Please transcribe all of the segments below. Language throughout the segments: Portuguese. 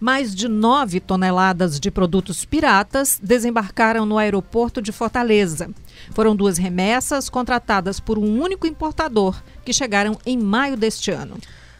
Mais de 9 toneladas de produtos piratas desembarcaram no aeroporto de Fortaleza. Foram duas remessas contratadas por um único importador que chegaram em maio deste ano.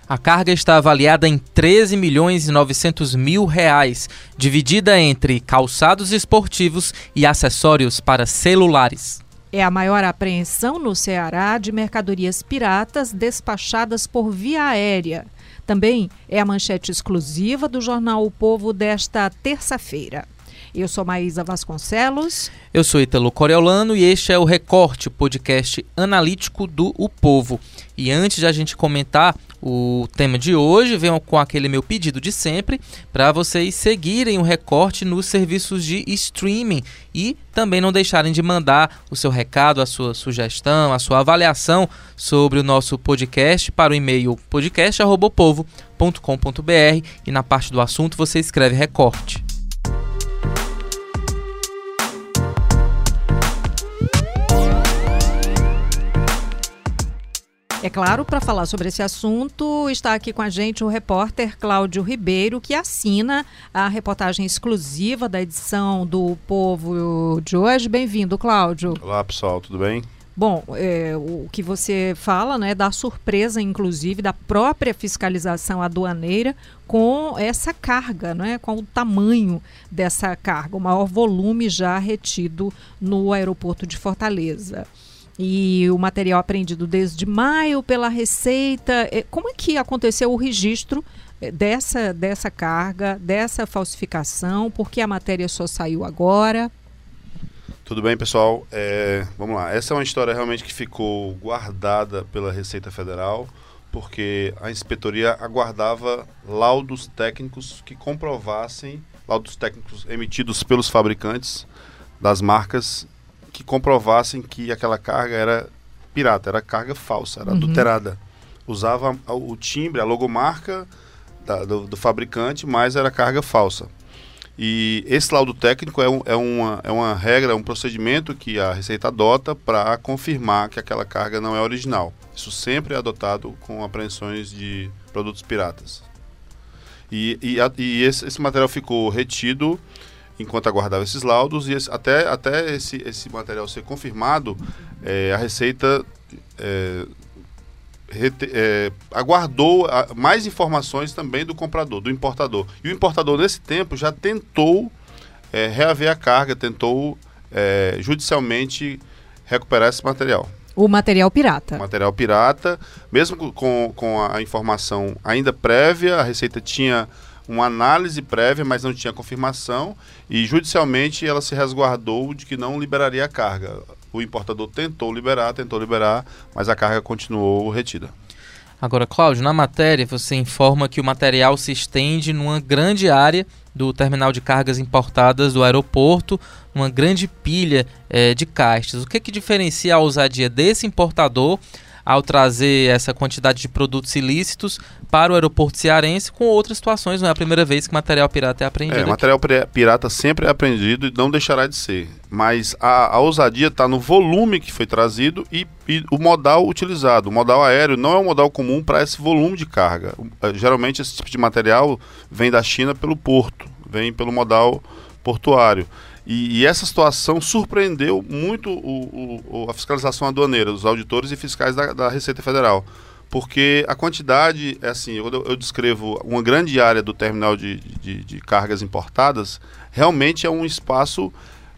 A carga está avaliada em 13 milhões e 900 mil reais, dividida entre calçados esportivos e acessórios para celulares. É a maior apreensão no Ceará de mercadorias piratas despachadas por via aérea. Também é a manchete exclusiva do jornal O Povo desta terça-feira. Eu sou Maísa Vasconcelos. Eu sou Italo Coriolano e este é o Recorte, podcast analítico do O Povo. E antes de a gente comentar o tema de hoje, venho com aquele meu pedido de sempre para vocês seguirem o Recorte nos serviços de streaming e também não deixarem de mandar o seu recado, a sua sugestão, a sua avaliação sobre o nosso podcast para o e-mail podcast@povo.com.br e na parte do assunto você escreve Recorte. É claro, para falar sobre esse assunto, está aqui com a gente o repórter Cláudio Ribeiro, que assina a reportagem exclusiva da edição do Povo de hoje. Bem-vindo, Cláudio. Olá, pessoal, tudo bem? Bom, é, o que você fala, né, da surpresa, inclusive, da própria fiscalização aduaneira com essa carga, né, com o tamanho dessa carga, o maior volume já retido no aeroporto de Fortaleza e o material apreendido desde maio pela Receita. É, como é que aconteceu o registro é, dessa, dessa carga, dessa falsificação? Por que a matéria só saiu agora? Tudo bem, pessoal? É, vamos lá. Essa é uma história realmente que ficou guardada pela Receita Federal, porque a inspetoria aguardava laudos técnicos que comprovassem, laudos técnicos emitidos pelos fabricantes das marcas que comprovassem que aquela carga era pirata, era carga falsa, era uhum. adulterada. Usava o timbre, a logomarca da, do, do, fabricante, mas era carga falsa. E esse laudo técnico é, um, é, uma, é uma regra, um procedimento que a Receita adota para confirmar que aquela carga não é original. Isso sempre é adotado com apreensões de produtos piratas. E, e, a, e esse, esse material ficou retido enquanto aguardava esses laudos e esse, até, até esse, esse material ser confirmado, é, a Receita é, rete, é, aguardou a, mais informações também do comprador, do importador. E o importador, nesse tempo, já tentou é, reaver a carga, tentou é, judicialmente recuperar esse material. O material pirata. O material pirata, mesmo com, com a informação ainda prévia, a Receita tinha uma análise prévia, mas não tinha confirmação, e judicialmente ela se resguardou de que não liberaria a carga. O importador tentou liberar, tentou liberar, mas a carga continuou retida. Agora, Cláudio, na matéria você informa que o material se estende numa grande área do terminal de cargas importadas do aeroporto, uma grande pilha é, de caixas. O que, que diferencia a ousadia desse importador ao trazer essa quantidade de produtos ilícitos para o aeroporto cearense com outras situações. Não é a primeira vez que material pirata é apreendido. É, aqui. material pirata sempre é apreendido e não deixará de ser. Mas a, a ousadia está no volume que foi trazido e, e, o modal utilizado. O modal aéreo não é um modal comum para esse volume de carga. Eh, geralmente esse tipo de material vem da China pelo porto, vem pelo modal portuário. E, e, essa situação surpreendeu muito o, o, a fiscalização aduaneira, dos auditores e fiscais da, da Receita Federal. Porque a quantidade, é assim, eu, eu descrevo uma grande área do terminal de, de, de, cargas importadas, realmente é um espaço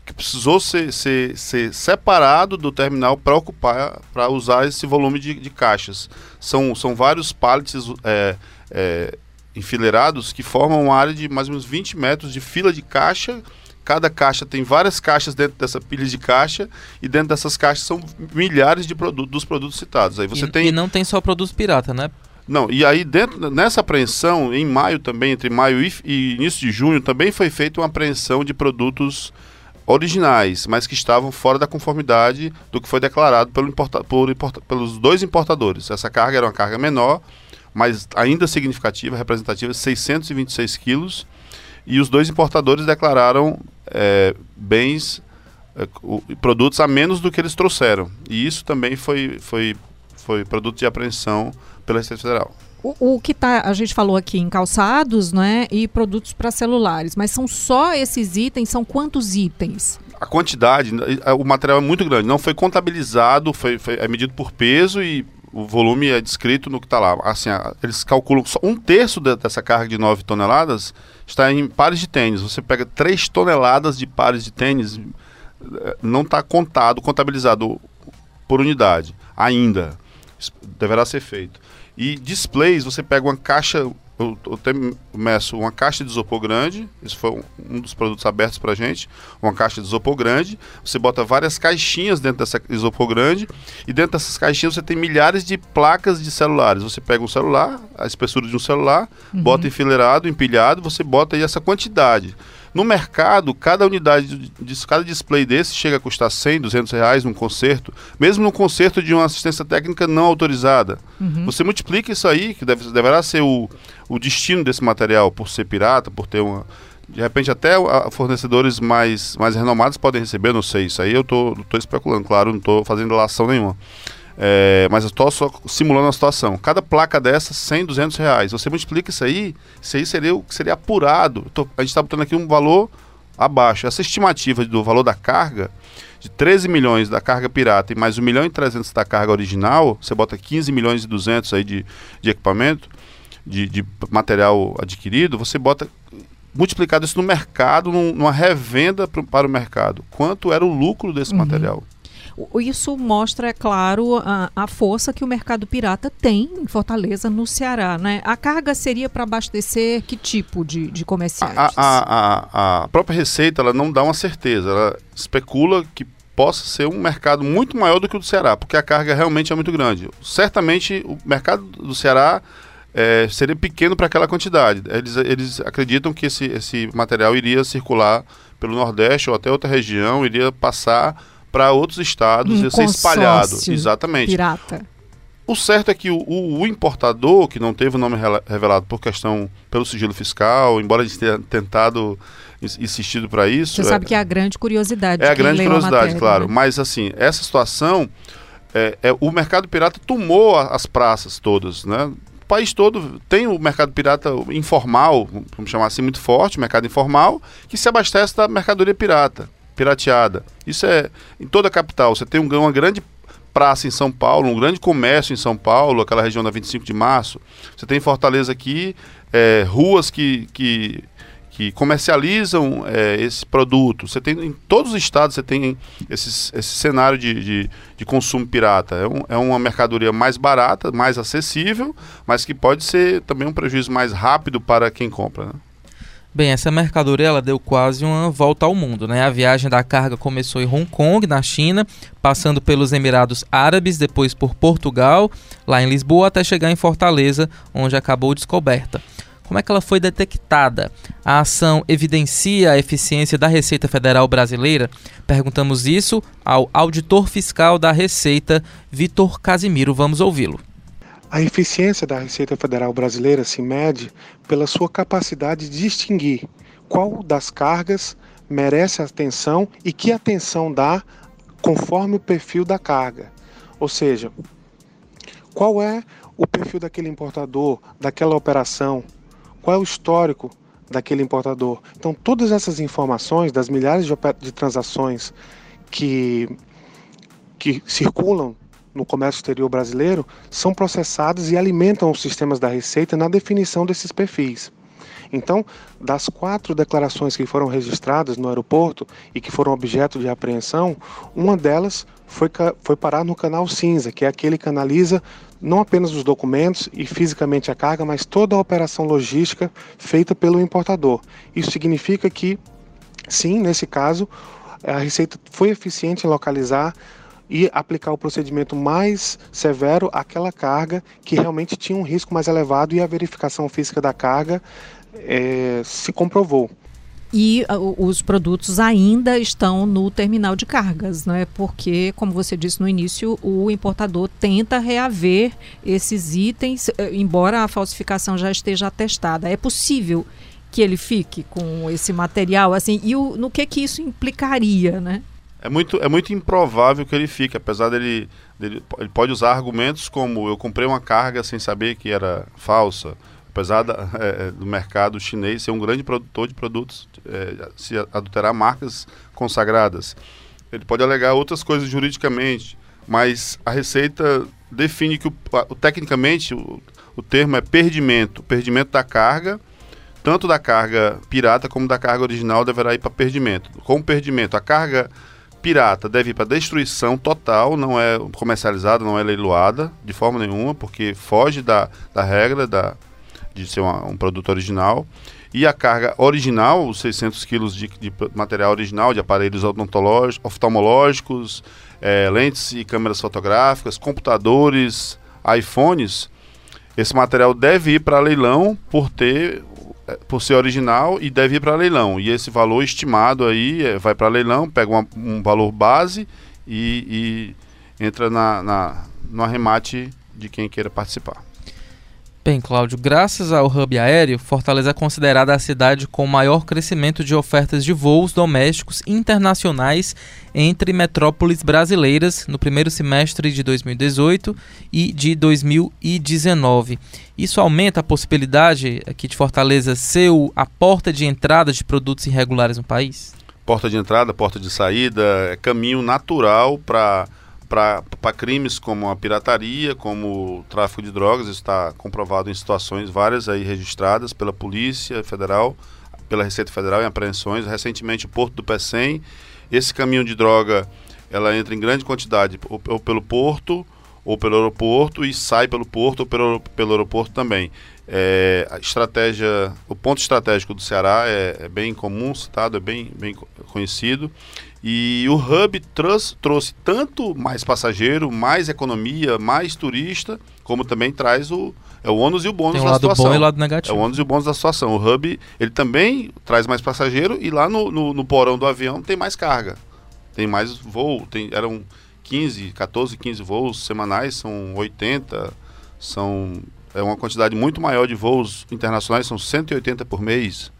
que precisou ser, ser, ser separado do terminal para ocupar, para usar esse volume de, de, caixas. São, são vários pallets é, é, enfileirados que formam uma área de mais ou menos 20 metros de fila de caixa Cada caixa tem várias caixas dentro dessa pilha de caixa e dentro dessas caixas são milhares de produtos dos produtos citados. Aí você e, tem e não tem só produtos pirata, né? Não, e aí dentro nessa apreensão, em maio também, entre maio e, e início de junho, também foi feita uma apreensão de produtos originais, mas que estavam fora da conformidade do que foi declarado pelo importa, por, importa, pelos dois importadores. Essa carga era uma carga menor, mas ainda significativa, representativa, 626 quilos, e os dois importadores declararam é, bens, é, produtos a menos do que eles trouxeram. E isso também foi, foi, foi produto de apreensão pela Receita Federal. O, o que tá, a gente falou aqui em calçados, né, e produtos para celulares, mas são só esses itens? São quantos itens? A quantidade, o material é muito grande, não foi contabilizado, foi, foi é medido por peso e o volume é descrito no que está lá. Assim, eles calculam só um terço de, dessa carga de 9 toneladas está em pares de tênis. Você pega 3 toneladas de pares de tênis, eh, não está contado, contabilizado por unidade ainda. Deverá ser feito. E displays, você pega uma caixa eu, eu meço uma caixa de isopor grande, isso foi um, um dos produtos abertos para gente, uma caixa de isopor grande, você bota várias caixinhas dentro dessa isopor grande, e dentro dessas caixinhas você tem milhares de placas de celulares. Você pega um celular, a espessura de um celular, uhum. bota enfileirado, empilhado, você bota aí essa quantidade. No mercado, cada unidade, de, cada display desse chega a custar 100, 200 reais num conserto, mesmo num conserto de uma assistência técnica não autorizada. Uhum. Você multiplica isso aí, que deve, deverá ser o, o destino desse material, por ser pirata, por ter uma. De repente, até fornecedores mais, mais renomados podem receber, não sei. Isso aí eu estou especulando, claro, não estou fazendo relação nenhuma. É, mas eu estou só simulando a situação. Cada placa dessa, 100, 200 reais. Você multiplica isso aí, isso aí seria, seria apurado. Tô, a gente está botando aqui um valor abaixo. Essa estimativa do valor da carga, de 13 milhões da carga pirata e mais 1 milhão e 300 da carga original, você bota 15 milhões e 200 aí de, de equipamento, de, de material adquirido, você bota multiplicado isso no mercado, num, numa revenda pro, para o mercado. Quanto era o lucro desse uhum. material? Isso mostra, é claro, a, a, força que o mercado pirata tem em Fortaleza, no Ceará. Né? A carga seria para abastecer que tipo de, de comerciantes? A, a, a, própria Receita ela não dá uma certeza. Ela especula que possa ser um mercado muito maior do que o do Ceará, porque a carga realmente é muito grande. Certamente o mercado do Ceará é, seria pequeno para aquela quantidade. Eles, eles acreditam que esse, esse material iria circular pelo Nordeste ou até outra região, iria passar para outros estados um e ser espalhado. Exatamente. Pirata. O certo é que o, o, importador, que não teve o nome revelado por questão pelo sigilo fiscal, embora ele tenha tentado insistido para isso. Você é, sabe que é a grande curiosidade. É a grande curiosidade, a matéria, claro. Né? Mas assim, essa situação, é, é, o mercado pirata tomou as praças todas, né? País todo tem o mercado pirata informal, vamos chamar assim, muito forte, mercado informal, que se abastece da mercadoria pirata pirateada. Isso é em toda a capital. Você tem um, uma grande praça em São Paulo, um grande comércio em São Paulo, aquela região da 25 de março. Você tem em Fortaleza aqui é, ruas que, que, que comercializam é, esse produto. Você tem em todos os estados você tem esses, esse cenário de, de, de consumo pirata. É, um, é uma mercadoria mais barata, mais acessível, mas que pode ser também um prejuízo mais rápido para quem compra. Né? Bem, essa mercadoria ela deu quase uma volta ao mundo, né? A viagem da carga começou em Hong Kong, na China, passando pelos Emirados Árabes, depois por Portugal, lá em Lisboa, até chegar em Fortaleza, onde acabou descoberta. Como é que ela foi detectada? A ação evidencia a eficiência da Receita Federal Brasileira? Perguntamos isso ao auditor fiscal da Receita, Vitor Casimiro. Vamos ouvi-lo. A eficiência da Receita Federal Brasileira se mede pela sua capacidade de distinguir qual das cargas merece atenção e que atenção dá conforme o perfil da carga. Ou seja, qual é o perfil daquele importador, daquela operação, qual é o histórico daquele importador. Então, todas essas informações das milhares de, transações que, que circulam no comércio exterior brasileiro são processados e alimentam os sistemas da Receita na definição desses perfis. Então, das quatro declarações que foram registradas no aeroporto e que foram objeto de apreensão, uma delas foi, foi parar no canal cinza, que é aquele que analisa não apenas os documentos e fisicamente a carga, mas toda a operação logística feita pelo importador. Isso significa que, sim, nesse caso, a Receita foi eficiente em localizar e aplicar o procedimento mais severo àquela carga que realmente tinha um risco mais elevado e a verificação física da carga é, se comprovou. E uh, os produtos ainda estão no terminal de cargas, não é? Porque, como você disse no início, o importador tenta reaver esses itens, eh, embora a falsificação já esteja atestada. É possível que ele fique com esse material, assim, e o, no que que isso implicaria, né? É muito, é muito improvável que ele fique, apesar dele, dele. Ele pode usar argumentos como eu comprei uma carga sem saber que era falsa. Apesar da, é, do mercado chinês ser um grande produtor de produtos, é, se adulterar marcas consagradas. Ele pode alegar outras coisas juridicamente, mas a Receita define que, o, o tecnicamente, o, o termo é perdimento perdimento da carga tanto da carga pirata como da carga original deverá ir para perdimento. Com perdimento, a carga pirata deve ir para destruição total, não é comercializada, não é leiloada de forma nenhuma, porque foge da, da regra da, de ser uma, um produto original. E a carga original, os 600 quilos de, de, material original, de aparelhos oftalmológicos, é, lentes e câmeras fotográficas, computadores, iPhones, esse material deve ir para leilão por ter por ser original e deve ir para leilão. E esse valor estimado aí é, vai para leilão, pega uma, um valor base e, e entra na, na, no arremate de quem queira participar. Bem, Cláudio, graças ao hub aéreo, Fortaleza é considerada a cidade com maior crescimento de ofertas de voos domésticos internacionais entre metrópoles brasileiras no primeiro semestre de 2018 e de 2019. Isso aumenta a possibilidade aqui de Fortaleza ser a porta de entrada de produtos irregulares no país? Porta de entrada, porta de saída, é caminho natural para para crimes como a pirataria, como o tráfico de drogas, está comprovado em situações várias aí registradas pela Polícia Federal, pela Receita Federal em apreensões. Recentemente, o Porto do Pecém, esse caminho de droga, ela entra em grande quantidade ou, ou pelo porto ou pelo aeroporto e sai pelo porto ou pelo, pelo aeroporto também. É, a estratégia, o ponto estratégico do Ceará é, é bem comum, citado, é bem, bem conhecido. E o hub trouxe, trouxe tanto mais passageiro, mais economia, mais turista, como também traz o, é o ônus e o bônus Tem o da lado situação. bom e o lado negativo. É o ônus e o bônus da situação. O hub, ele também traz mais passageiro e lá no, no, no porão do avião tem mais carga. Tem mais voo, tem, eram 15, 14, 15 voos semanais, são 80, são é uma quantidade muito maior de voos internacionais, são 180 por mês.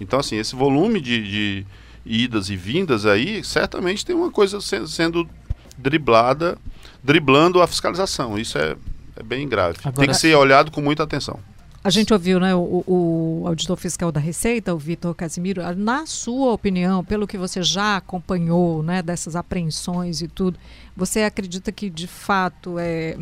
Então, assim, esse volume de, de idas e vindas aí, certamente tem uma coisa sendo, sendo driblada, driblando a fiscalização. Isso é, é bem grave. Agora, tem que ser olhado com muita atenção. A gente ouviu né, o, o, auditor fiscal da Receita, o Vitor Casimiro. Na sua opinião, pelo que você já acompanhou né, dessas apreensões e tudo, você acredita que de fato é,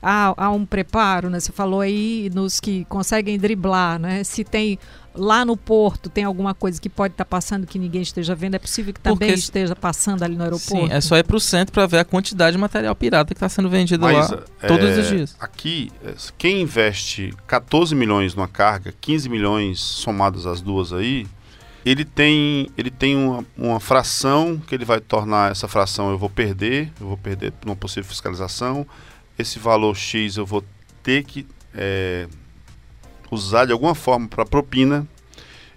há, há um preparo? Né? Você falou aí nos que conseguem driblar, né? se tem lá no porto tem alguma coisa que pode estar tá passando que ninguém esteja vendo, é possível que também Porque, esteja passando ali no aeroporto? Sim, é só ir para o centro para ver a quantidade de material pirata que está sendo vendido Mas, lá é, todos os dias. Aqui, é, quem investe 14 milhões numa carga, 15 milhões somados as duas aí, ele tem, ele tem uma, uma fração que ele vai tornar essa fração eu vou perder, eu vou perder numa possível fiscalização, esse valor X eu vou ter que é, usar de alguma forma para propina.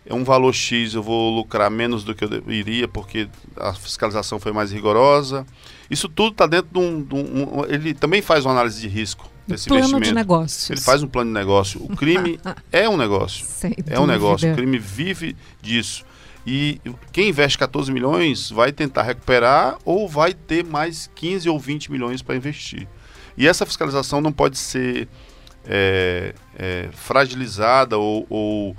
É um valor X, eu vou lucrar menos do que eu iria, porque a fiscalização foi mais rigorosa. Isso tudo está dentro de um, de um, Ele também faz uma análise de risco desse plano investimento. de negócios. Ele faz um plano de negócio. O crime é um negócio. Sem é dúvida. um negócio. O crime vive disso. E quem investe 14 milhões vai tentar recuperar ou vai ter mais 15 ou 20 milhões para investir. E essa fiscalização não pode ser é, é, fragilizada ou, ou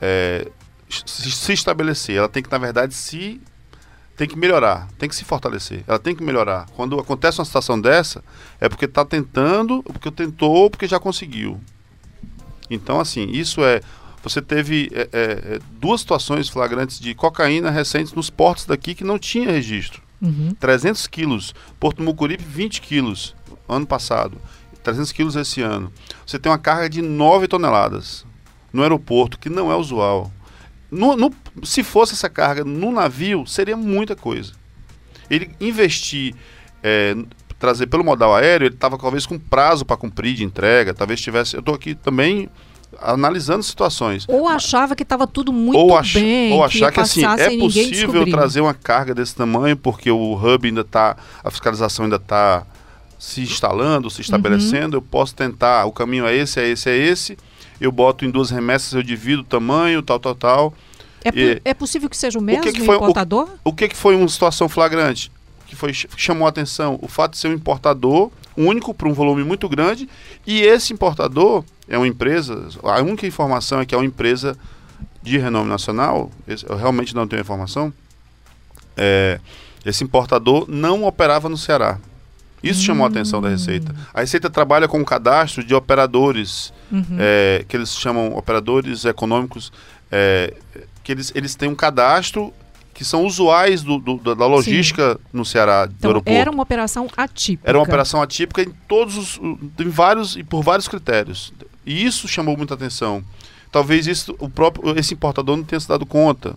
é, se, estabelecer. Ela tem que, na verdade, se tem que melhorar, tem que se fortalecer. Ela tem que melhorar. Quando acontece uma situação dessa, é porque está tentando, porque tentou, porque já conseguiu. Então, assim, isso é. Você teve é, é, é duas situações flagrantes de cocaína recentes nos portos daqui que não tinha registro. Uhum. 300 quilos. Porto Mucuripe, 20 quilos ano passado. 300 quilos esse ano. Você tem uma carga de 9 toneladas no aeroporto, que não é usual. No, no, se fosse essa carga no navio, seria muita coisa. Ele investir, é, trazer pelo modal aéreo, ele estava talvez com prazo para cumprir de entrega, talvez tivesse. Eu estou aqui também analisando situações. Ou achava que estava tudo muito ou ach, bem. Ou achar que, que assim, é possível trazer uma carga desse tamanho, porque o hub ainda está, a fiscalização ainda está se instalando, se estabelecendo, uhum. eu posso tentar, o caminho é esse, é esse, é esse, eu boto em duas remessas, eu divido o tamanho, tal, tal, tal. É, e, é possível que seja o mesmo o que que foi, importador? O, o, que, que foi uma situação flagrante? que foi chamou a atenção o fato de ser um importador único para um volume muito grande e esse importador é uma empresa. A única informação é que é uma empresa de renome nacional. Eu realmente não tenho informação. É, esse importador não operava no Ceará. Isso hum. chamou a atenção da Receita. A Receita trabalha com um cadastro de operadores, uhum. é, que eles chamam operadores econômicos, é, que eles, eles têm um cadastro que são usuais do, do, da logística Sim. no Ceará do então, aeroporto. Era uma operação atípica. Era uma operação atípica em todos os, em vários e por vários critérios. E isso chamou muita atenção. Talvez isso, o próprio esse importador não tenha se dado conta.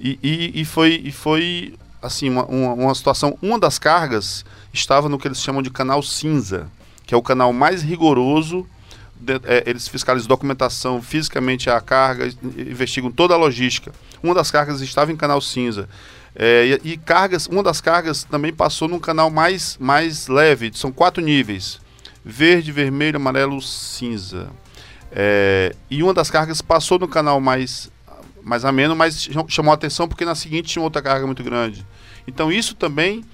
E, e, e foi, e foi assim uma, uma, uma situação. Uma das cargas estava no que eles chamam de canal cinza, que é o canal mais rigoroso de, é, eles fiscalizam documentação fisicamente a carga, investigam toda a logística. Uma das cargas estava em canal cinza. É, e, e, cargas, uma das cargas também passou num canal mais, mais leve, são quatro níveis: verde, vermelho, amarelo, cinza. É, e uma das cargas passou no canal mais, mais ameno, mas chamou a atenção porque na seguinte tinha outra carga muito grande. Então isso também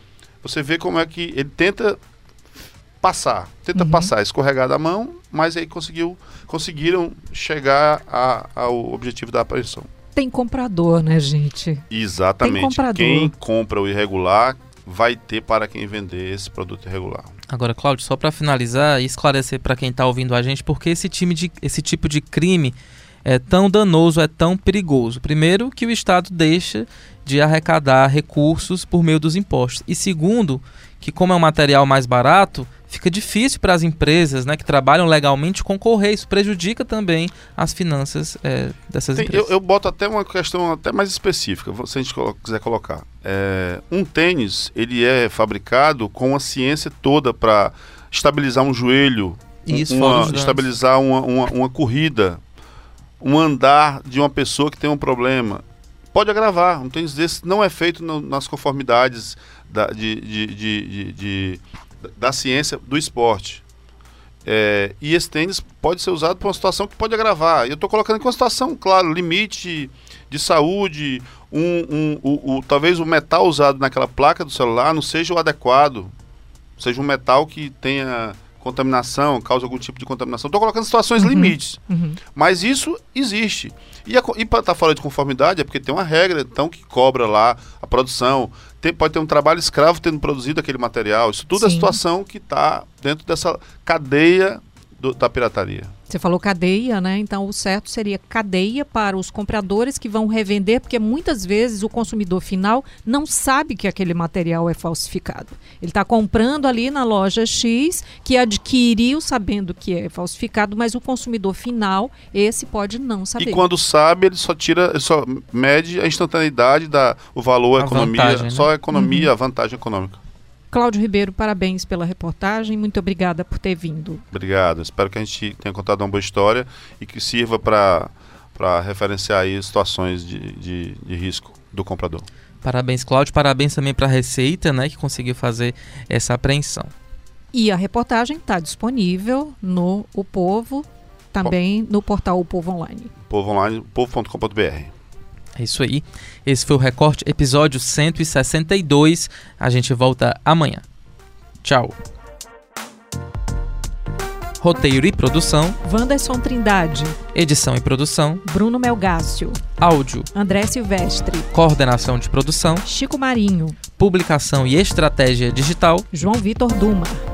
você vê como é que ele tenta passar, tenta uhum. passar, escorregar da mão, mas aí conseguiu, conseguiram chegar a, ao objetivo da apreensão. Tem comprador, né, gente? Exatamente. Quem compra o irregular vai ter para quem vender esse produto irregular. Agora, Cláudio, só para finalizar e esclarecer para quem está ouvindo a gente, por que esse, time de, esse tipo de crime é tão danoso, é tão perigoso? Primeiro, que o Estado deixa de arrecadar recursos por meio dos impostos. E segundo, que como é um material mais barato, fica difícil para as empresas né, que trabalham legalmente concorrer. Isso prejudica também as finanças é, dessas Tem, empresas. Eu, eu, boto até uma questão até mais específica, se a gente quiser colocar. É, um tênis, ele é fabricado com a ciência toda para estabilizar um joelho, Isso, uma, estabilizar uma, uma, uma corrida, um andar de uma pessoa que tem um problema. Pode agravar. Um tênis desse não é feito no, nas conformidades da, de, de, de, de da ciência do esporte. É, e esse tênis pode ser usado para uma situação que pode agravar. Eu estou colocando uma situação, claro, limite de saúde, um, um, o, o, talvez o metal usado naquela placa do celular não seja o adequado, seja um metal que tenha contaminação, causa algum tipo de contaminação. Estou colocando situações uhum, limites. Uhum. Mas isso existe. E, e para estar tá fora de conformidade é porque tem uma regra, então, que cobra lá a produção. Tem, pode ter um trabalho escravo tendo produzido aquele material. Isso tudo é Sim. é situação que está dentro dessa cadeia do, da pirataria. Você falou cadeia, né? Então o certo seria cadeia para os compradores que vão revender, porque muitas vezes o consumidor final não sabe que aquele material é falsificado. Ele está comprando ali na loja X, que adquiriu sabendo que é falsificado, mas o consumidor final, esse pode não saber. E quando sabe, ele só tira, ele só mede a instantaneidade da o valor, a, a economia, vantagem, né? só a economia, uhum. a vantagem econômica. Cláudio Ribeiro, parabéns pela reportagem. Muito obrigada por ter vindo. Obrigado. Espero que a gente tenha contado uma boa história e que sirva para referenciar aí situações de, de, de risco do comprador. Parabéns, Cláudio. Parabéns também para a Receita, né, que conseguiu fazer essa apreensão. E a reportagem está disponível no O Povo, também no portal O Povo Online. Povo Online, povo.com.br. É isso aí. Esse foi o Recorte, episódio 162. A gente volta amanhã. Tchau. Roteiro e produção: Wanderson Trindade. Edição e produção: Bruno Melgácio. Áudio: André Silvestre. Coordenação de produção: Chico Marinho. Publicação e estratégia digital: João Vitor Duma.